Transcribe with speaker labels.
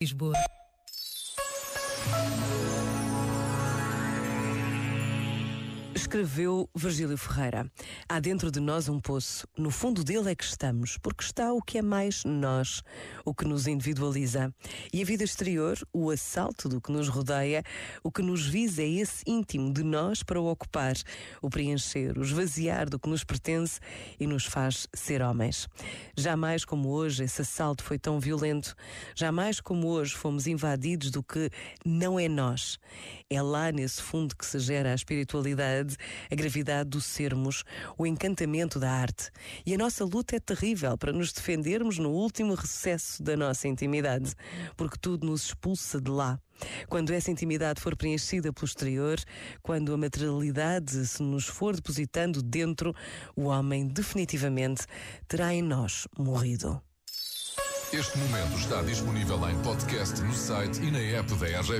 Speaker 1: Lisboa. Escreveu Virgílio Ferreira. Há dentro de nós um poço. No fundo dele é que estamos, porque está o que é mais nós, o que nos individualiza. E a vida exterior, o assalto do que nos rodeia, o que nos visa é esse íntimo de nós para o ocupar, o preencher, o esvaziar do que nos pertence e nos faz ser homens. Jamais como hoje esse assalto foi tão violento. Jamais como hoje fomos invadidos do que não é nós. É lá nesse fundo que se gera a espiritualidade a gravidade do sermos, o encantamento da arte. E a nossa luta é terrível para nos defendermos no último recesso da nossa intimidade, porque tudo nos expulsa de lá. Quando essa intimidade for preenchida pelo exterior, quando a materialidade se nos for depositando dentro, o homem definitivamente terá em nós morrido.
Speaker 2: Este momento está disponível em podcast no site e na app da RGF.